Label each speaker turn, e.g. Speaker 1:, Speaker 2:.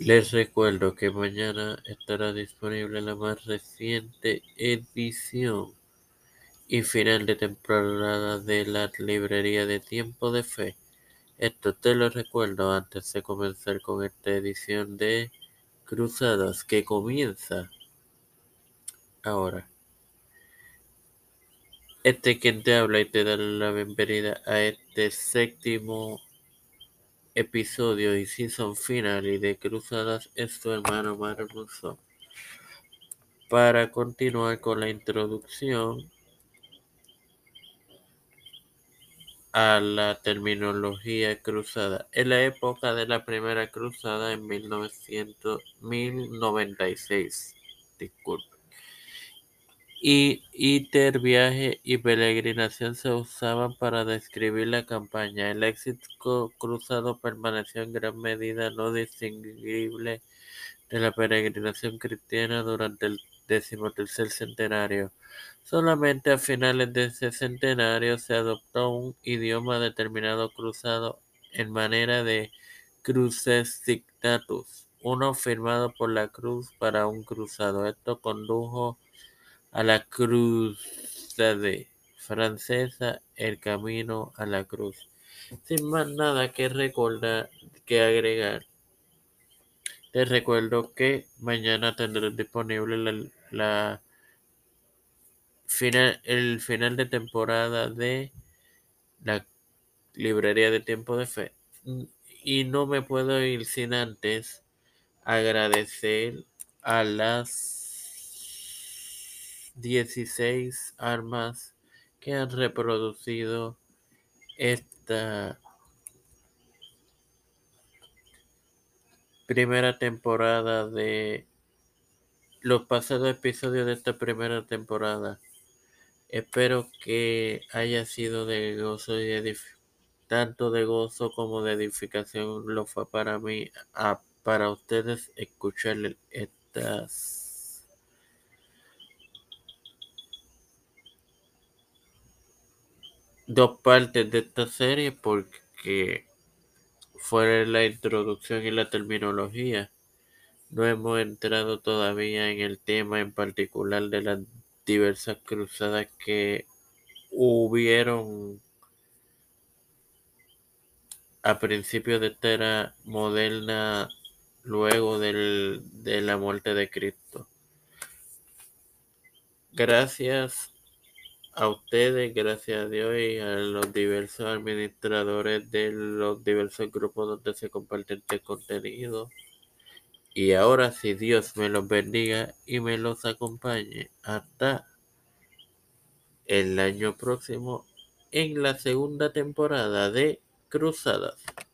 Speaker 1: Les recuerdo que mañana estará disponible la más reciente edición y final de temporada de la librería de Tiempo de Fe. Esto te lo recuerdo antes de comenzar con esta edición de Cruzadas que comienza ahora. Este quien te habla y te da la bienvenida a este séptimo episodio y season final y de Cruzadas es tu hermano Hermoso. Para continuar con la introducción a la terminología cruzada. En la época de la primera cruzada en 1996, disculpe. Y iter, viaje y peregrinación se usaban para describir la campaña. El éxito cruzado permaneció en gran medida no distinguible de la peregrinación cristiana durante el decimotercer centenario. Solamente a finales de ese centenario se adoptó un idioma determinado cruzado en manera de cruces signatus, uno firmado por la cruz para un cruzado. Esto condujo a la cruzade francesa, el camino a la cruz. Sin más nada que recordar, que agregar, te recuerdo que mañana tendré disponible la final, el final de temporada de la librería de tiempo de fe. Y no me puedo ir sin antes agradecer a las 16 armas que han reproducido esta primera temporada de los pasados episodios de esta primera temporada. Espero que haya sido de gozo y tanto de gozo como de edificación lo fue para mí, para ustedes escuchar estas dos partes de esta serie porque fue la introducción y la terminología. No hemos entrado todavía en el tema en particular de las diversas cruzadas que hubieron a principios de esta era moderna luego del, de la muerte de Cristo. Gracias a ustedes, gracias a Dios y a los diversos administradores de los diversos grupos donde se comparte este contenido. Y ahora si Dios me los bendiga y me los acompañe hasta el año próximo en la segunda temporada de Cruzadas.